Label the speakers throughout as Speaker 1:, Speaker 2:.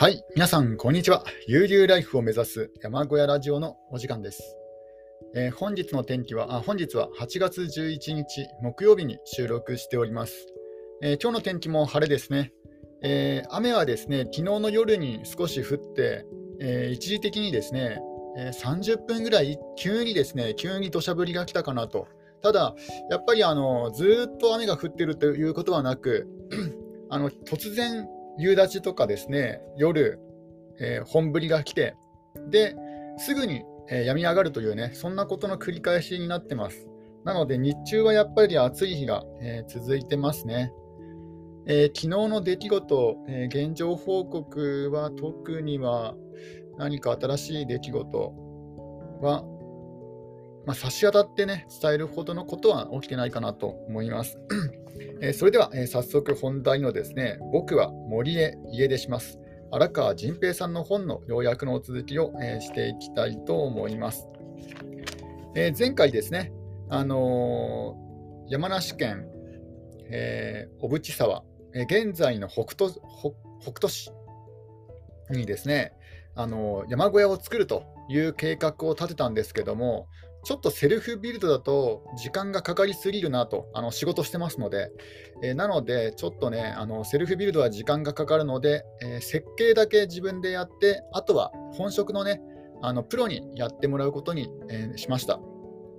Speaker 1: はい、皆さん、こんにちは。悠々ライフを目指す山小屋ラジオのお時間です。えー、本日の天気はあ、本日は8月11日木曜日に収録しております。えー、今日の天気も晴れですね。えー、雨はですね、昨日の夜に少し降って、え一時的にですね、え30分ぐらい急にですね、急に土砂降りが来たかなと。ただ、やっぱりあのずっと雨が降ってるということはなく、あの突然夕立とかですね、夜、えー、本降りが来て、で、すぐに、えー、病み上がるというね、そんなことの繰り返しになってます。なので、日中はやっぱり暑い日が、えー、続いてますね。え昨日の出来事、え現状報告は特には何か新しい出来事は、まあ、差し当たってね、伝えるほどのことは起きてないかなと思います。えそれでは、え早速本題のですね、僕は森へ家出します。荒川仁平さんの本の要約の続きを、えしていきたいと思います。え前回ですね、あのー、山梨県、えー、小淵沢、え現在の北斗北斗市にですね、あのー、山小屋を作るという計画を立てたんですけども、ちょっとセルフビルドだと時間がかかりすぎるなと、あの仕事してますので、えー、なので、ちょっとね、あのセルフビルドは時間がかかるので、えー、設計だけ自分でやって、あとは本職のね、あのプロにやってもらうことに、えー、しました。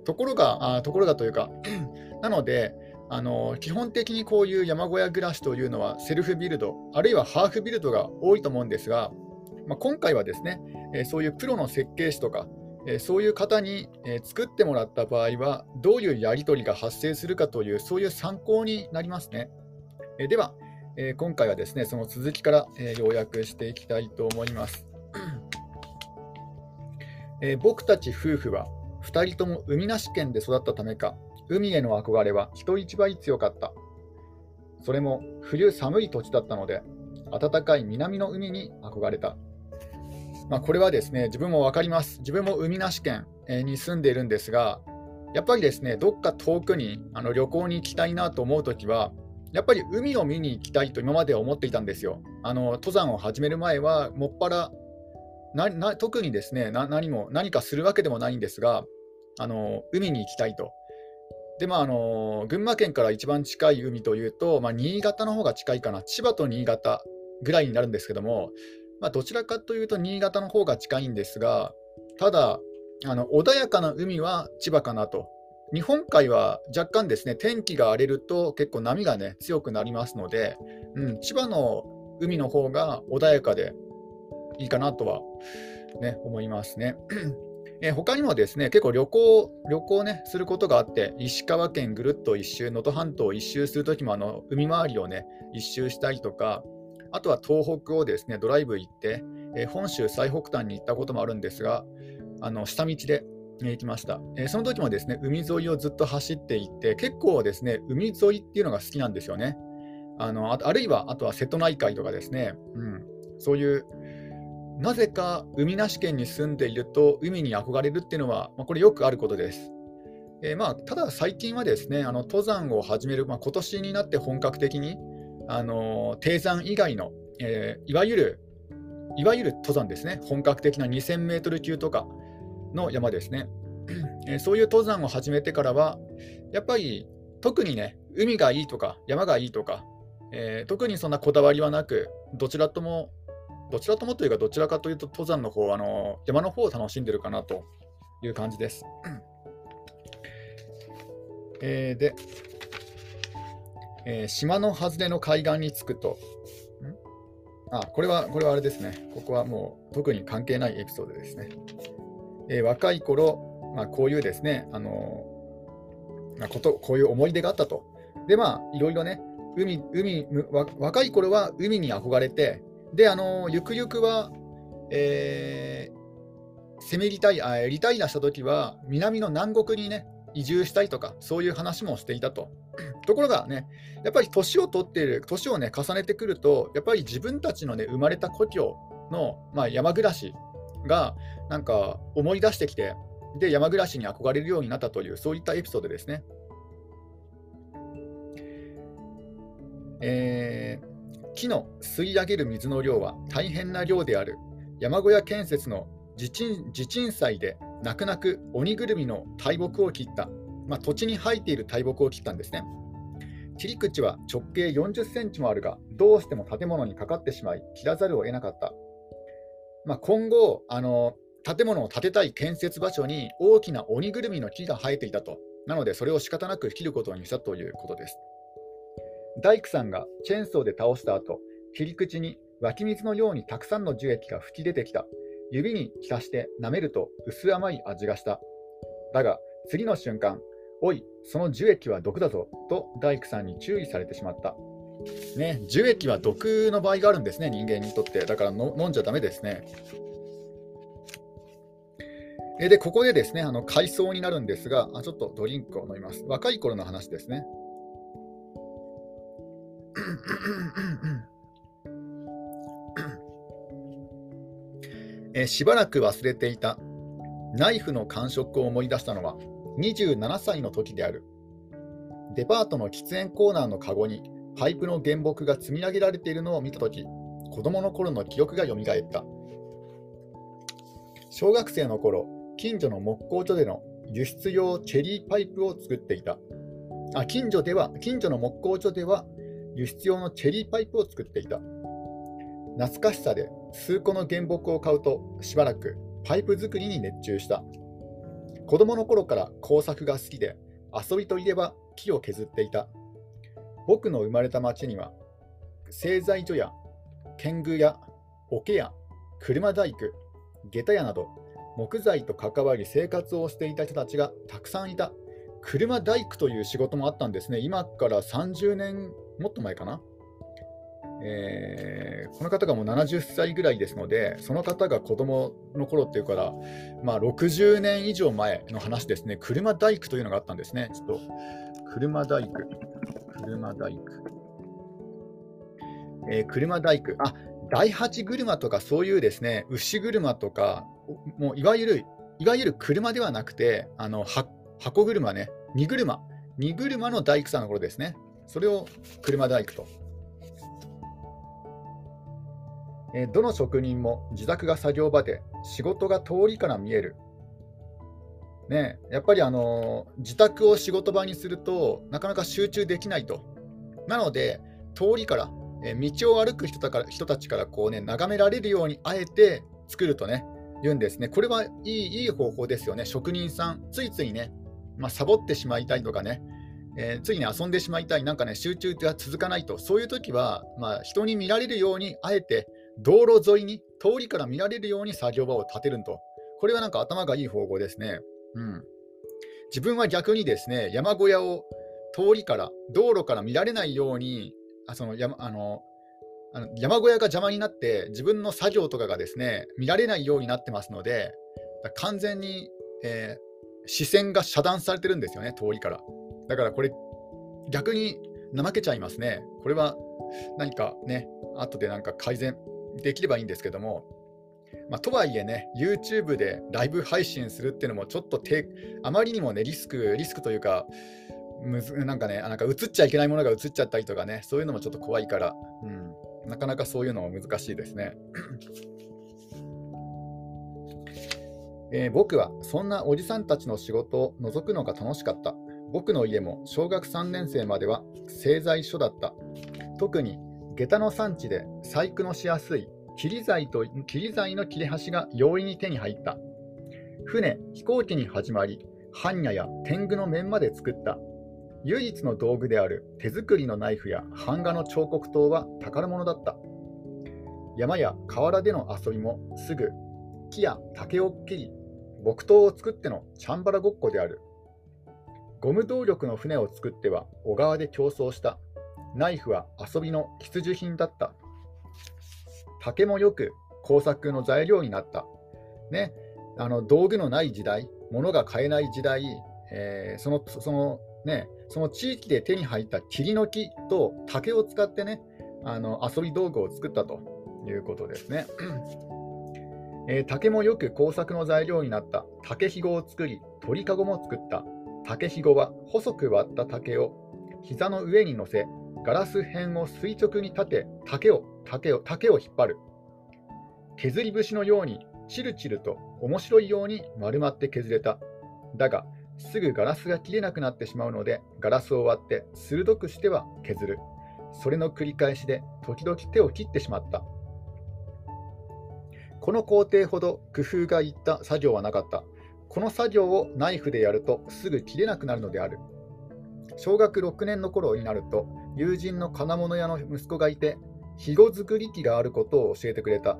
Speaker 1: ところが、あところがというか、なので、あの基本的にこういう山小屋暮らしというのはセルフビルド、あるいはハーフビルドが多いと思うんですが、まあ、今回はですね、えそういうプロの設計士とか、えそういう方に、え作ってもらった場合は、どういうやり取りが発生するかという、そういう参考になりますね。えでは、え今回はですね、その続きから、え要約していきたいと思います。え僕たち夫婦は2人とも海なし県で育ったためか、海への憧れは人一倍強かった。それも冬寒い土地だったので、暖かい南の海に憧れた。まあ、これはですね、自分も分かります。自分も海なし県に住んでいるんですが、やっぱりですね、どっか遠くにあの旅行に行きたいなと思うときは、やっぱり海を見に行きたいと今までは思っていたんですよ。あの登山を始める前は、もっぱらな特にですね何も何かするわけでもないんですが、あの海に行きたいと。で、まあの、群馬県から一番近い海というと、まあ、新潟の方が近いかな、千葉と新潟ぐらいになるんですけども、まあ、どちらかというと新潟の方が近いんですが、ただ、あの穏やかな海は千葉かなと。日本海は若干ですね、天気が荒れると結構波がね、強くなりますので、うん、千葉の海の方が穏やかでいいかなとは、ね、思いますね。え他にもですね、結構旅行、旅行ね、することがあって、石川県ぐるっと一周、能登半島を一周するときもあの海回りをね、一周したりとか、あとは東北をですねドライブ行って、えー、本州最北端に行ったこともあるんですが、あの下道で、行きました、えー、その時もですね海沿いをずっと走っていって、結構ですね海沿いっていうのが好きなんですよね。あのあるいは、あとは瀬戸内海とかですね、うん、そういうなぜか海なし県に住んでいると海に憧れるっていうのは、まあ、これよくあることです。えー、まあ、ただ最近はですねあの登山を始める、まあ、今年になって本格的にあの低山以外の、えー、いわゆるいわゆる登山ですね、本格的な2000メートル級とかの山ですね、えー、そういう登山を始めてからは、やっぱり特にね、海がいいとか山がいいとか、えー、特にそんなこだわりはなく、どちらとも、どちらともというか、どちらかというと登山の方、あの山の方を楽しんでるかなという感じです。えー、で、えー、島の外れの海岸に着くと、あ、これは、これはあれですね。ここはもう特に関係ないエピソードですね。えー、若い頃、まあ、こういうですね、あのまあ、こと、こういう思い出があったと。で、まあ、いろいろね、海、海、若い頃は海に憧れて、で、あのゆくゆくは、えー、攻めリタイア、リタイアしたときは、南の南国にね、移住したいとか、そういう話もしていたと。ところがね、やっぱり年を取っている、年をね、重ねてくると、やっぱり自分たちのね、生まれた故郷の、まあ、山暮らしが、なんか思い出してきて、で、山暮らしに憧れるようになったという、そういったエピソードですね。えー、木の吸い上げる水の量は大変な量である山小屋建設の地鎮地鎮祭で泣く泣く鬼ぐるみの大木を切った、まあ、土地に生えている大木を切ったんですね。切り口は直径40センチもあるが、どうしても建物にかかってしまい、切らざるを得なかった。まあ、今後あの、建物を建てたい建設場所に大きな鬼ぐるみの木が生えていたと。なので、それを仕方なく切ることにしたということです。大工さんがチェーンソーで倒した後、切り口に湧き水のようにたくさんの樹液が吹き出てきた。指に浸して舐めると薄甘い味がした。だが、次の瞬間、おい、その樹液は毒だぞと大工さんに注意されてしまった。ね、樹液は毒の場合があるんですね、人間にとって。だから飲んじゃだめですね。で、ここでですね、あの海藻になるんですがあ、ちょっとドリンクを飲みます。若い頃の話ですね。えしばらく忘れていたナイフの感触を思い出したのは27歳の時である。デパートの喫煙コーナーのカゴにパイプの原木が積み上げられているのを見た時子供の頃の記憶がよみがえった。小学生の頃、近所の木工所での輸出用チェリーパイプを作っていた。あ近所では近所の木工所では輸出用のチェリーパイプを作っていた。懐かしさで数個の原木を買うとしばらくパイプ作りに熱中した。子供の頃から工作が好きで遊びといえば木を削っていた。僕の生まれた町には製材所や剣具や桶や車大工、下駄屋など木材と関わり生活をしていた人たちがたくさんいた。車大工という仕事もあったんですね。今から30年もっと前かな？えー、この方がもう70歳ぐらいですので、その方が子供の頃っていうから、まあ、60年以上前の話ですね、車大工というのがあったんですね。ちょっと、車大工、車大工。えー、車大工、あ第八車とかそういうですね、牛車とか、もういわゆる、いわゆる車ではなくて、あの箱車ね、荷車、荷車の大工さんの頃ですね。それを車大工とえどの職人も自宅が作業場で仕事が通りから見える。ね、やっぱりあの自宅を仕事場にするとなかなか集中できないと。なので、通りから、え道を歩く人たから人たちからこう、ね、眺められるようにあえて作るとね、言うんですね。これはいいいい方法ですよね。職人さん、ついついね、まあ、サボってしまいたいとかね、えー、ついに遊んでしまいたい、なんかね、集中が続かないと、そういう時は、まあ、人に見られるようにあえて道路沿いに、通りから見られるように作業場を建てると。これはなんか頭がいい方法ですね。うん。自分は逆にですね、山小屋を通りから、道路から見られないように、あその山あのあの山小屋が邪魔になって、自分の作業とかがですね、見られないようになってますので、完全に、えー、視線が遮断されてるんですよね、通りから。だからこれ、逆に怠けちゃいますね。これは何かね、後でなんか改善できればいいんですけども、まあ、とはいえね、YouTube でライブ配信するっていうのもちょっとてあまりにもね、リスク、リスクというか、むずなんかね、なんか映っちゃいけないものが映っちゃったりとかね、そういうのもちょっと怖いから、うん、なかなかそういうのも難しいですね。えー、僕はそんなおじさんたちの仕事を覗くのが楽しかった。僕の家も小学3年生までは製材所だった。特に下駄の産地で細工のしやすい切り材と切り材の切れ端が容易に手に入った。船、飛行機に始まり、般若や天狗の面まで作った。唯一の道具である手作りのナイフや版画の彫刻刀は宝物だった。山や河原での遊びもすぐ木や竹を切り、木刀を作ってのチャンバラごっこである。ゴム動力の船を作っては小川で競争した。ナイフは遊びの必需品だった。竹もよく工作の材料になった。ね、あの道具のない時代、物が買えない時代、えー、そのそのね、その地域で手に入った桐の木と竹を使ってね、あの遊び道具を作ったということですね。えー、竹もよく工作の材料になった竹ひごを作り、鳥かごも作った。竹ひごは細く割った竹を膝の上に乗せ、ガラス片を垂直に立て竹を竹を竹を引っ張る。削り節のようにチルチルと面白いように丸まって削れた。だがすぐガラスが切れなくなってしまうのでガラスを割って鋭くしては削る。それの繰り返しで時々手を切ってしまった。この工程ほど工夫がいった作業はなかった。この作業をナイフでやるとすぐ切れなくなるのである。小学6年の頃になると友人の金物屋の息子がいて肥後作り機があることを教えてくれた。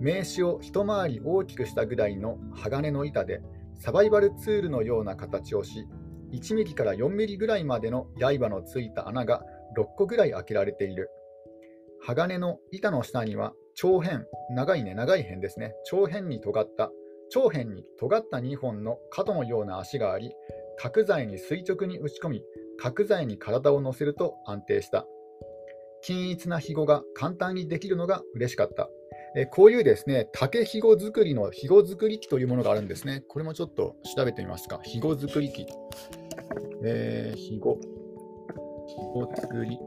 Speaker 1: 名刺を一回り大きくしたぐらいの鋼の板でサバイバルツールのような形をし1ミリから4ミリぐらいまでの刃のついた穴が6個ぐらい開けられている。鋼の板の下には長辺長いね長い辺ですね。長辺に尖った長辺に尖った2本の角のような足があり角材に垂直に打ち込み角材に体を乗せると安定した均一な肥後が簡単にできるのが嬉しかったえこういうですね、竹肥後作りの肥後作り機というものがあるんですね。これもちょっと調べてみますか。肥後作り機。えー、肥後。肥後作り。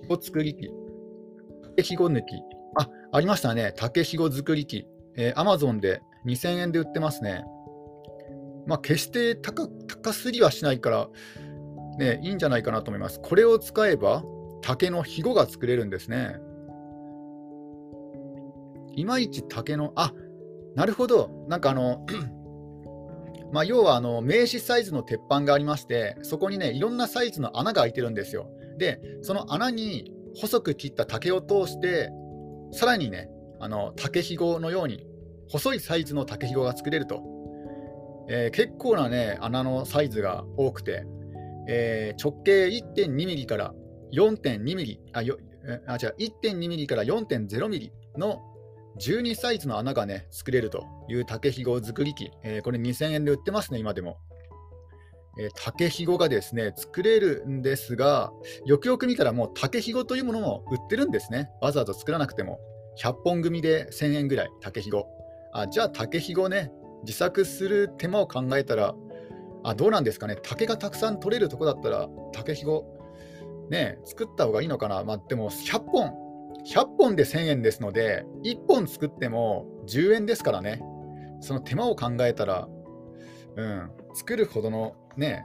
Speaker 1: 肥後作り機。竹肥後抜き。あ、ありましたね。竹肥後作り機。えー、Amazon で2000円で売ってますね。まあ、決して高高すぎはしないから、ね、いいんじゃないかなと思います。これを使えば竹のひごが作れるんですね。いまいち竹の、あなるほど、なんかあの、まあ、要はあの名刺サイズの鉄板がありまして、そこにね、いろんなサイズの穴が開いてるんですよ。で、その穴に細く切った竹を通して、さらにね、あの竹ひごのように細いサイズの竹ひごが作れると。えー、結構なね、穴のサイズが多くて、えー、直径1.2ミリから4.2ミリ、あ、よあ違う、1.2ミリから4.0ミリの12サイズの穴がね、作れるという竹ひご作り機、えー、これ2000円で売ってますね、今でも。えー、竹ひごがですね、作れるんですが、よくよく見たらもう竹ひごというものも売ってるんですね。わざわざ作らなくても。100本組で1000円ぐらい、竹ひご。あ、じゃあ竹ひごね、自作する手間を考えたら、あどうなんですかね、竹がたくさん取れるとこだったら、竹ひご、ね、作った方がいいのかな、まあ、でも100本、100本で1000円ですので、1本作っても10円ですからね、その手間を考えたら、うん、作るほどの、ね、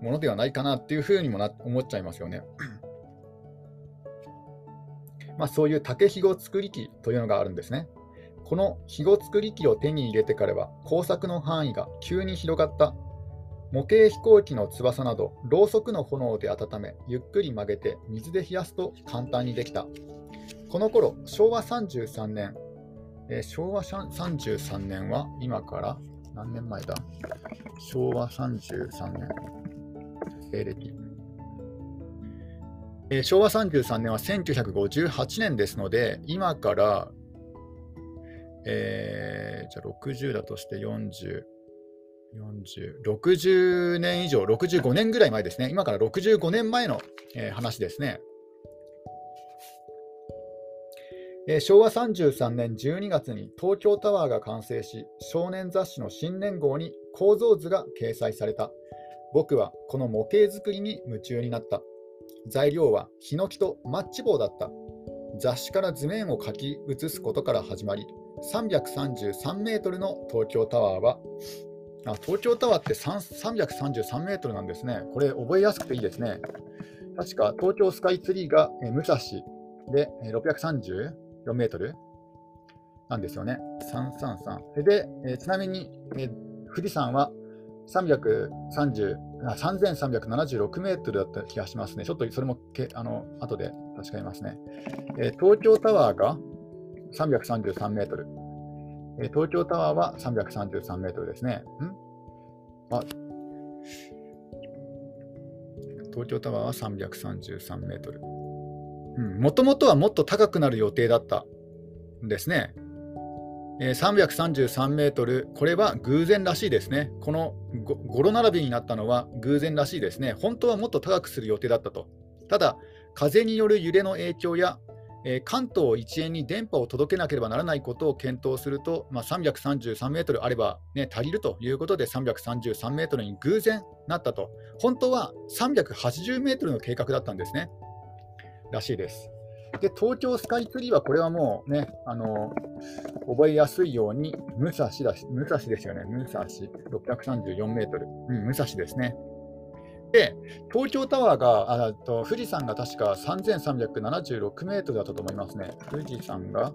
Speaker 1: ものではないかなっていうふうにもな思っちゃいますよね。まあ、そういう竹ひご作り機というのがあるんですね。このひご作り機を手に入れてからは工作の範囲が急に広がった模型飛行機の翼など、ろうそくの炎で温め、ゆっくり曲げて水で冷やすと簡単にできた。この頃、昭和33年、えー、昭和33年は今から何年前だ？昭和33年、西暦。えー、昭和33年は1958年ですので、今から、えー、じゃあ60だとして40、40 60年以上、65年ぐらい前ですね、今から65年前の、えー、話ですね。えー、昭和33年12月に東京タワーが完成し、少年雑誌の新年号に構造図が掲載された。僕はこの模型作りに夢中になった。材料はヒノキとマッチ棒だった。雑誌から図面を書き写すことから始まり、333メートルの東京タワーはあ東京タワーって333メートルなんですね。これ覚えやすくていいですね。確か東京スカイツリーが、武蔵で、634メートルなんですよね。333。で、ちなみに、富士山は330あ3376メートルだった気がしますね。ちょっとそれもけあの後で確かめますね、え東京タワーが333メートル。え東京タワーは333メートルですね。ん？あ東京タワーは333メートル。もともとはもっと高くなる予定だったんですね。333メートル、これは偶然らしいですね。この語呂並びになったのは偶然らしいですね。本当はもっと高くする予定だったと。ただ、風による揺れの影響やえー、関東一円に電波を届けなければならないことを検討すると、まあ、333メートルあれば、ね、足りるということで、333メートルに偶然なったと、本当は380メートルの計画だったんですね。らしいです。で、東京スカイツリーはこれはもうね、あの覚えやすいように、武蔵だし、武蔵ですよね、武蔵634メートル、うん、武蔵ですね。で、東京タワーが、あと富士山が確か3376メートルだったと思いますね。富士山が、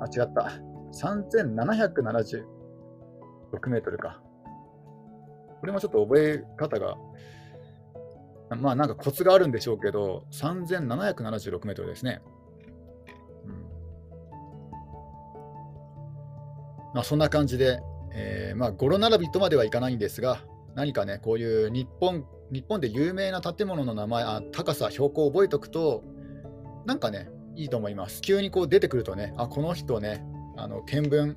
Speaker 1: あ、違った。3776メートルか。これもちょっと覚え方が、まあなんかコツがあるんでしょうけど、3776メートルですね。うんまあ、そんな感じで、えー、まあ語呂並びとまではいかないんですが、何かね、こういう日本日本で有名な建物の名前あ、高さ、標高を覚えておくと、なんかね、いいと思います。急にこう出てくるとね、あ、この人ね、あの見聞、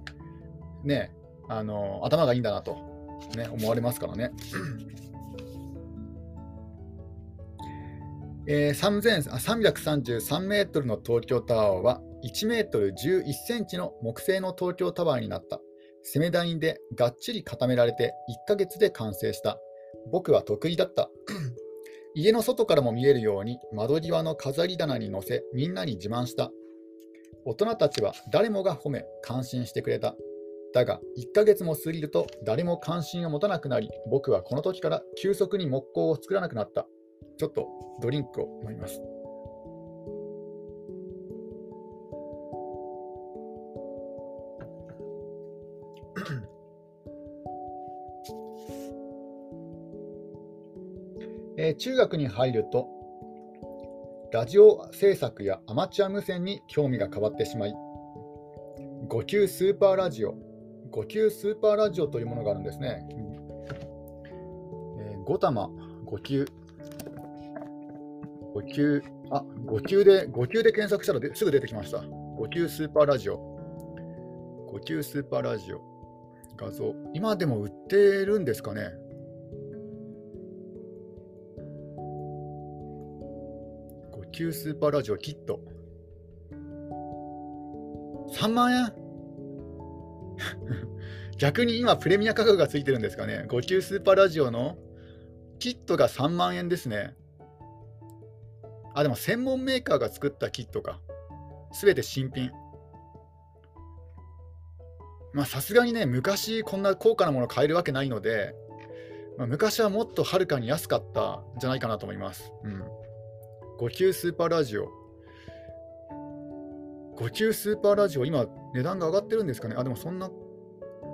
Speaker 1: ね、あの頭がいいんだなと、ね、思われますからね。えー、333メートルの東京タワーは1メートル11センチの木製の東京タワーになった。攻め台でがっちり固められて1ヶ月で完成した。僕は得意だった。家の外からも見えるように窓際の飾り棚に載せみんなに自慢した。大人たちは誰もが褒め感心してくれた。だが1ヶ月も過ぎると誰も関心を持たなくなり僕はこの時から急速に木工を作らなくなった。ちょっとドリンクを飲みます。えー、中学に入ると、ラジオ制作やアマチュア無線に興味が変わってしまい、5級スーパーラジオ、5級スーパーラジオというものがあるんですね。えー、5玉、5級、5級、あ、5級で、5級で検索したらですぐ出てきました。5級スーパーラジオ。5級スーパーラジオ。画像。今でも売ってるんですかね？5級スーパーラジオキット。3万円？逆に今プレミア価格がついてるんですかね？5級スーパーラジオのキットが3万円ですね。あ、でも専門メーカーが作ったキットか。すべて新品。まあさすがにね、昔こんな高価なもの買えるわけないので、まあ、昔はもっとはるかに安かったんじゃないかなと思います。うん。5級スーパーラジオ。5級スーパーラジオ、今、値段が上がってるんですかね？あ、でもそんな、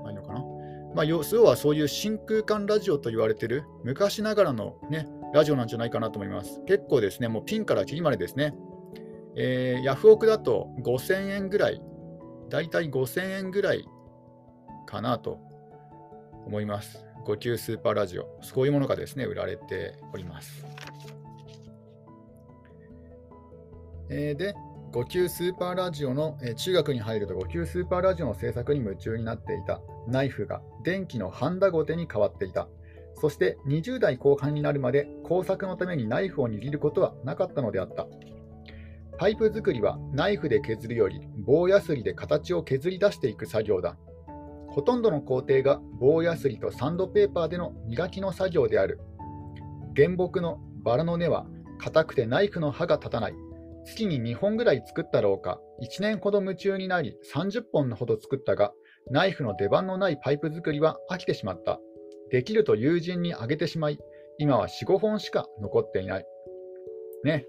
Speaker 1: ないのかな？まあ、要はそういう真空管ラジオと言われてる昔ながらのね、ラジオなんじゃないかなと思います。結構ですね、もうピンからキリまでですね。えー、ヤフオクだと5000円ぐらい、だいたい5000円ぐらいかなと思います。5級スーパーラジオ、そういうものがですね、売られております。えー、で、5級スーパーラジオの、えー、中学に入ると5級スーパーラジオの制作に夢中になっていたナイフが電気のハンダゴテに変わっていた。そして20代後半になるまで工作のためにナイフを握ることはなかったのであった。パイプ作りはナイフで削るより棒やすりで形を削り出していく作業だ。ほとんどの工程が棒やすりとサンドペーパーでの磨きの作業である。原木のバラの根は硬くてナイフの刃が立たない。月に2本ぐらい作ったろうか、1年ほど夢中になり30本ほど作ったが、ナイフの出番のないパイプ作りは飽きてしまった。できると友人にあげてしまい、今は4、5本しか残っていない。ね、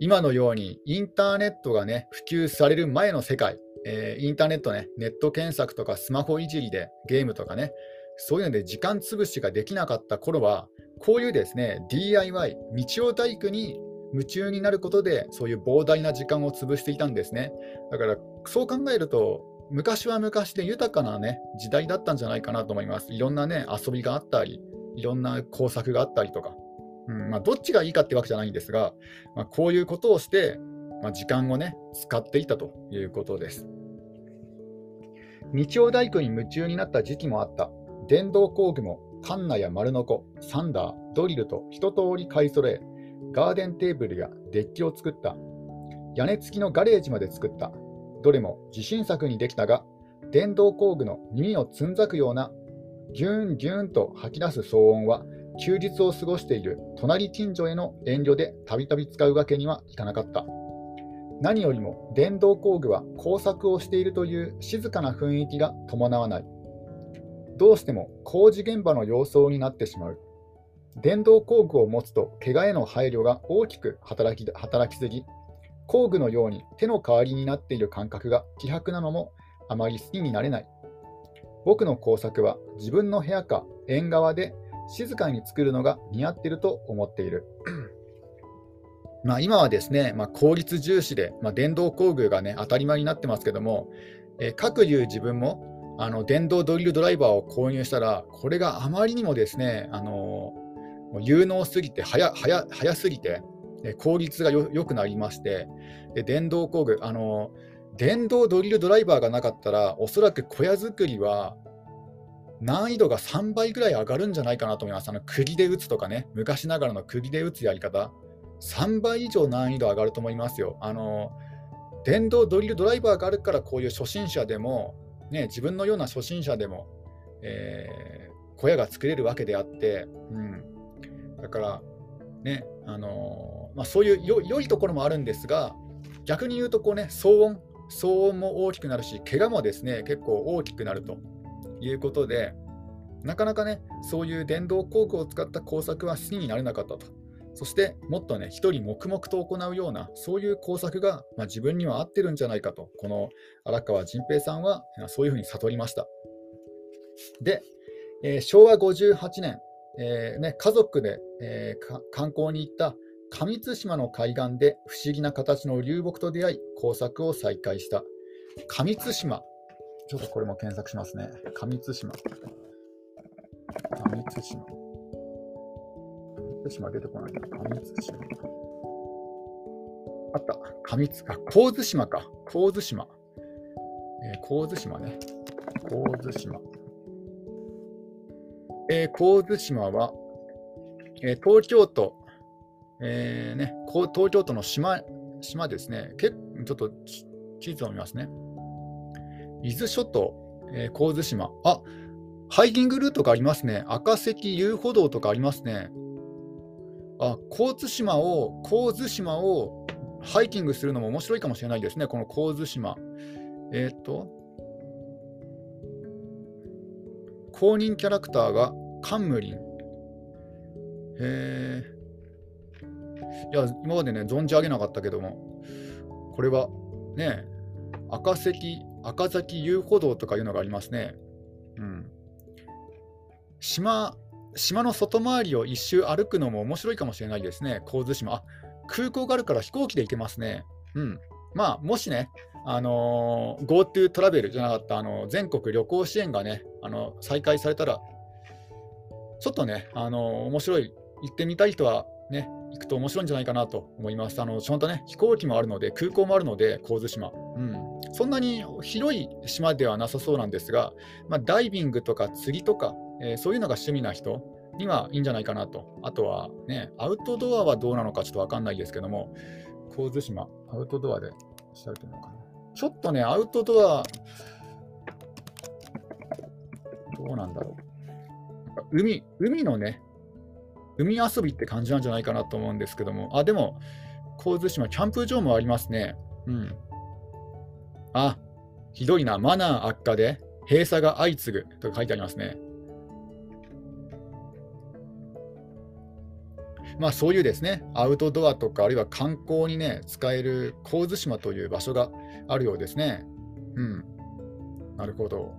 Speaker 1: 今のようにインターネットがね、普及される前の世界、えー、インターネットね、ネット検索とかスマホいじりでゲームとかね、そういうので時間潰しができなかった頃は、こういうですね、DIY、日曜大工に夢中になることで、そういう膨大な時間を潰していたんですね。だから、そう考えると、昔は昔で豊かな、ね、時代だったんじゃないかなと思います。いろんな、ね、遊びがあったり、いろんな工作があったりとか、うんまあ、どっちがいいかってわけじゃないんですが、まあ、こういうことをして、まあ、時間を、ね、使っていたということです。日曜大工に夢中になった時期もあった。電動工具もカンナや丸ノコ、サンダー、ドリルと一通り買い揃え、ガーデンテーブルやデッキを作った。屋根付きのガレージまで作った。どれも自信作にできたが、電動工具の耳をつんざくようなギュンギュンと吐き出す騒音は、休日を過ごしている隣近所への遠慮でたびたび使うわけにはいかなかった。何よりも電動工具は工作をしているという静かな雰囲気が伴わない。どうしても工事現場の様相になってしまう。電動工具を持つと怪我への配慮が大きく働き働きすぎ、工具のように手の代わりになっている感覚が希薄なのもあまり好きになれない。僕の工作は自分の部屋か縁側で静かに作るのが似合ってると思っている。まあ今はですね、まあ、効率重視で、まあ、電動工具が、ね、当たり前になってますけども、えー、各いう自分もあの電動ドリルドライバーを購入したら、これがあまりにもですね、あのー、有能すぎて早、早早すぎて、効率が良くなりまして、で電動工具、あの電動ドリルドライバーがなかったら、おそらく小屋作りは難易度が3倍ぐらい上がるんじゃないかなと思います。あの釘で打つとかね、昔ながらの釘で打つやり方、3倍以上難易度上がると思いますよ。あの電動ドリルドライバーがあるから、こういう初心者でも、ね、自分のような初心者でも、えー、小屋が作れるわけであって、うん、だから、ねあのまあ、そういう良いところもあるんですが、逆に言うとこう、ね、騒音、騒音も大きくなるし、怪我もですね結構大きくなるということで、なかなかね、そういう電動工具を使った工作は好きになれなかったと。そしてもっとね、一人黙々と行うような、そういう工作が、まあ、自分には合ってるんじゃないかと、この荒川仁平さんはそういうふうに悟りました。で、えー、昭和58年、えーね、家族で、えー、観光に行った上津島の海岸で不思議な形の流木と出会い、工作を再開した。上津島。ちょっとこれも検索しますね。上津島。上津島。上津島出てこないな。上津島。あった。上津、あ、神津島か。神津島。えー、神津島ね。神津島。えー、神津島は、えー、東京都えーね、東京都の島島ですね、結ちょっと地図を見ますね。伊豆諸島、えー、神津島。あハイキングルートがありますね。赤石遊歩道とかありますね。あ、神津島を、神津島をハイキングするのも面白いかもしれないですね、この神津島。えっ、と、公認キャラクターがカンムリン。へえ。いや、今までね、存じ上げなかったけども、これはね、赤崎、赤崎遊歩道とかいうのがありますね。うん。島、島の外回りを一周歩くのも面白いかもしれないですね、神津島。あ空港があるから飛行機で行けますね。うん。まあ、もしね、あのー、GoTo トラベルじゃなかった、あのー、全国旅行支援がね、あの再開されたら、ちょっとね、あの、面白い、行ってみたい人はね、行くと面白いんじゃないかなと思います。あのちゃんとね、飛行機もあるので、空港もあるので、神津島。うん、そんなに広い島ではなさそうなんですが、まあ、ダイビングとか釣りとか、えー、そういうのが趣味な人にはいいんじゃないかなと。あとはね、アウトドアはどうなのかちょっとわかんないですけども、神津島、アウトドアで調べてみようかな。ちょっとね、アウトドア、どうなんだろう。海、海のね、海遊びって感じなんじゃないかなと思うんですけども、あ、でも、神津島、キャンプ場もありますね。うん。あ、ひどいな、マナー悪化で閉鎖が相次ぐと書いてありますね。まあそういうですね、アウトドアとか、あるいは観光にね、使える神津島という場所があるようですね。うん。なるほど。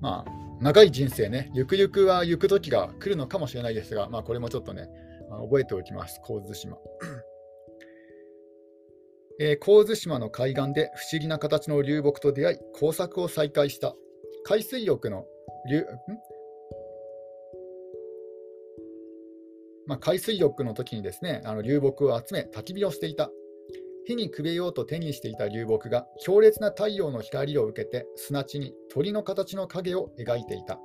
Speaker 1: まあ、長い人生ね、ゆくゆくは行く時が来るのかもしれないですが、まあ、これもちょっとね、覚えておきます、神津島。えー、神津島の海岸で不思議な形の流木と出会い、工作を再開した。海水浴の流、まあ、海水浴の時にですね、あの流木を集め、焚き火をしていた。火にくべようと手にしていた流木が強烈な太陽の光を受けて砂地に鳥の形の影を描いていた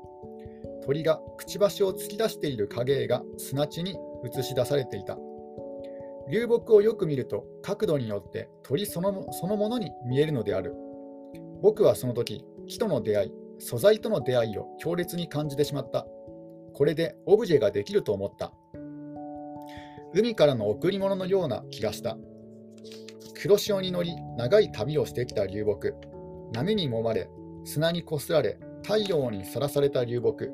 Speaker 1: 鳥がくちばしを突き出している影絵が砂地に映し出されていた流木をよく見ると角度によって鳥そのそのものに見えるのである。僕はその時、木との出会い、素材との出会いを強烈に感じてしまった。これでオブジェができると思った。海からの贈り物のような気がした。黒潮に乗り、長い旅をしてきた流木。波に揉まれ、砂にこすられ、太陽にさらされた流木。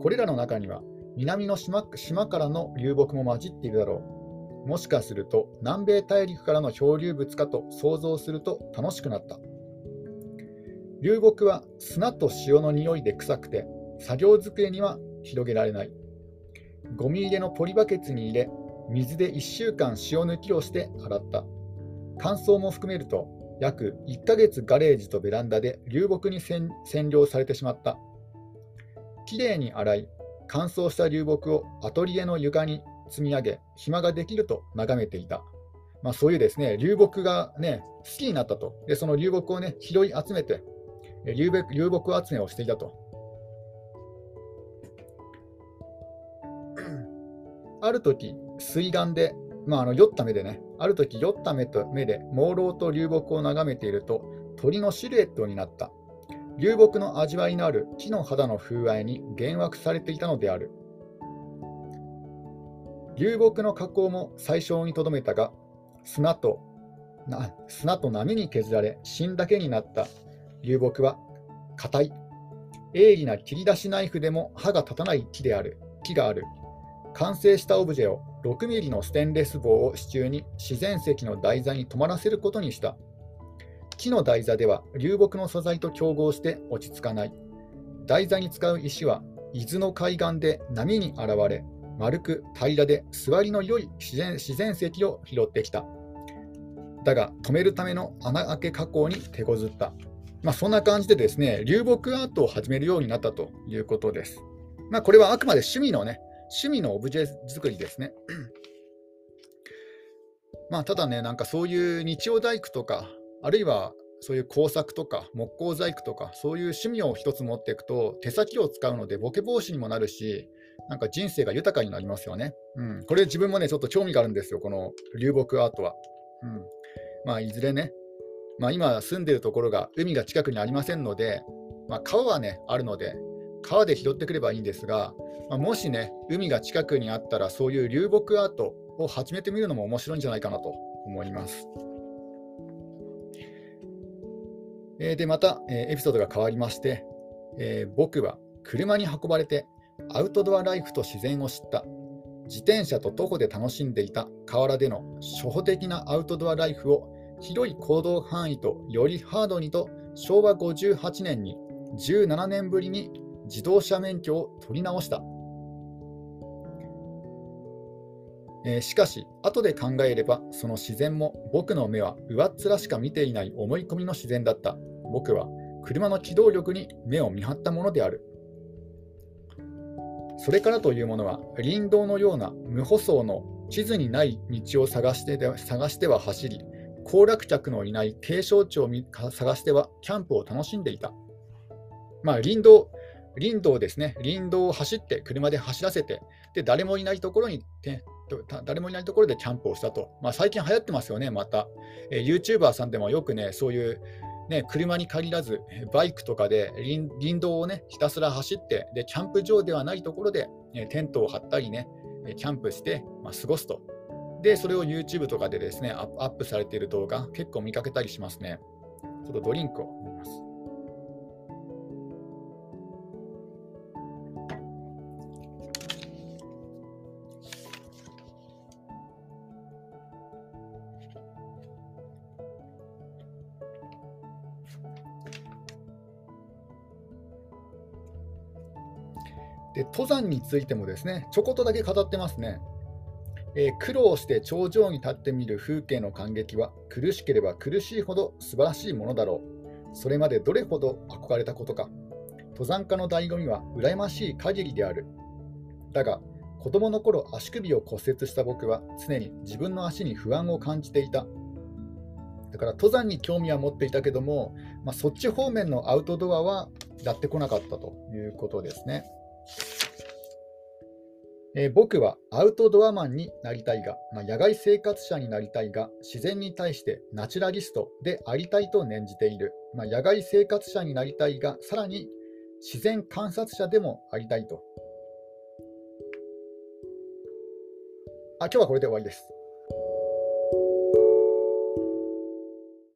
Speaker 1: これらの中には、南の島島からの流木も混じっているだろう。もしかすると、南米大陸からの漂流物かと想像すると楽しくなった。流木は砂と塩の匂いで臭くて、作業机には広げられない。ゴミ入れのポリバケツに入れ、水で1週間塩抜きをして洗った。乾燥も含めると、約1ヶ月ガレージとベランダで流木に占領されてしまった。きれいに洗い、乾燥した流木をアトリエの床に積み上げ、暇ができると眺めていた。まあ、そういうですね流木が、ね、好きになったと、でその流木を、ね、拾い集めて流木、流木集めをしていたと。ある時、水岸で、まあ、あの酔った目でね、ある時酔った目と目で朦朧と流木を眺めていると、鳥のシルエットになった。流木の味わいのある木の肌の風合いに幻惑されていたのである。流木の加工も最小にとどめたが、砂と砂と波に削られ、芯だけになった流木は硬い。鋭利な切り出しナイフでも刃が立たない木である。木がある。完成したオブジェを6ミリのステンレス棒を支柱に自然石の台座に止まらせることにした。木の台座では流木の素材と競合して落ち着かない。台座に使う石は伊豆の海岸で波に現れ、丸く平らで座りの良い自然自然石を拾ってきた。だが止めるための穴開け加工に手こずった。まあ、そんな感じでですね、流木アートを始めるようになったということです。まあ、これはあくまで趣味のね、趣味のオブジェ作りですね。まあ、ただね、なんかそういう日曜大工とか、あるいはそういう工作とか木工細工とか、そういう趣味を一つ持っていくと、手先を使うのでボケ防止にもなるし、なんか人生が豊かになりますよね。うん、これ自分もね、ちょっと興味があるんですよ、この流木アートは。うん、まあ、いずれね、まあ、今住んでるところが海が近くにありませんので、まあ、川はね、あるので、川で拾ってくればいいんですが、まあ、もしね、海が近くにあったら、そういう流木アートを始めてみるのも面白いんじゃないかなと思います。えー、で、また、えー、エピソードが変わりまして、えー、僕は車に運ばれてアウトドアライフと自然を知った。自転車と徒歩で楽しんでいた河原での初歩的なアウトドアライフを広い行動範囲とよりハードにと昭和58年に17年ぶりに自動車免許を取り直した、えー、しかし後で考えればその自然も僕の目は上っ面しか見ていない思い込みの自然だった。僕は車の機動力に目を見張ったものである。それからというものは林道のような無舗装の地図にない道を探して探しては走り行楽客のいない景勝地を探してはキャンプを楽しんでいた。まあ、林道、林道ですね、林道を走って、車で走らせて、で誰もいないところに、ね、誰もいないところでキャンプをしたと。まあ、最近流行ってますよね、また。えー、YouTuber さんでもよくね、そういう、ね、車に限らず、バイクとかで林道をね、ひたすら走って、で、キャンプ場ではないところで、ね、テントを張ったりね、キャンプして、まあ、過ごすと。で、それを YouTube とかでですね、アップされている動画、結構見かけたりしますね。ちょっとドリンクを飲みます。で登山についてもですね、ちょこっとだけ語ってますね。えー、苦労して頂上に立ってみる風景の感激は苦しければ苦しいほど素晴らしいものだろう。それまでどれほど憧れたことか。登山家の醍醐味は羨ましい限りである。だが、子供の頃足首を骨折した僕は常に自分の足に不安を感じていた。だから登山に興味は持っていたけども、まあ、そっち方面のアウトドアはやってこなかったということですね。えー僕はアウトドアマンになりたいが、まあ、野外生活者になりたいが、自然に対してナチュラリストでありたいと念じている。まあ、野外生活者になりたいが、さらに自然観察者でもありたいと。あ今日はこれで終わりです。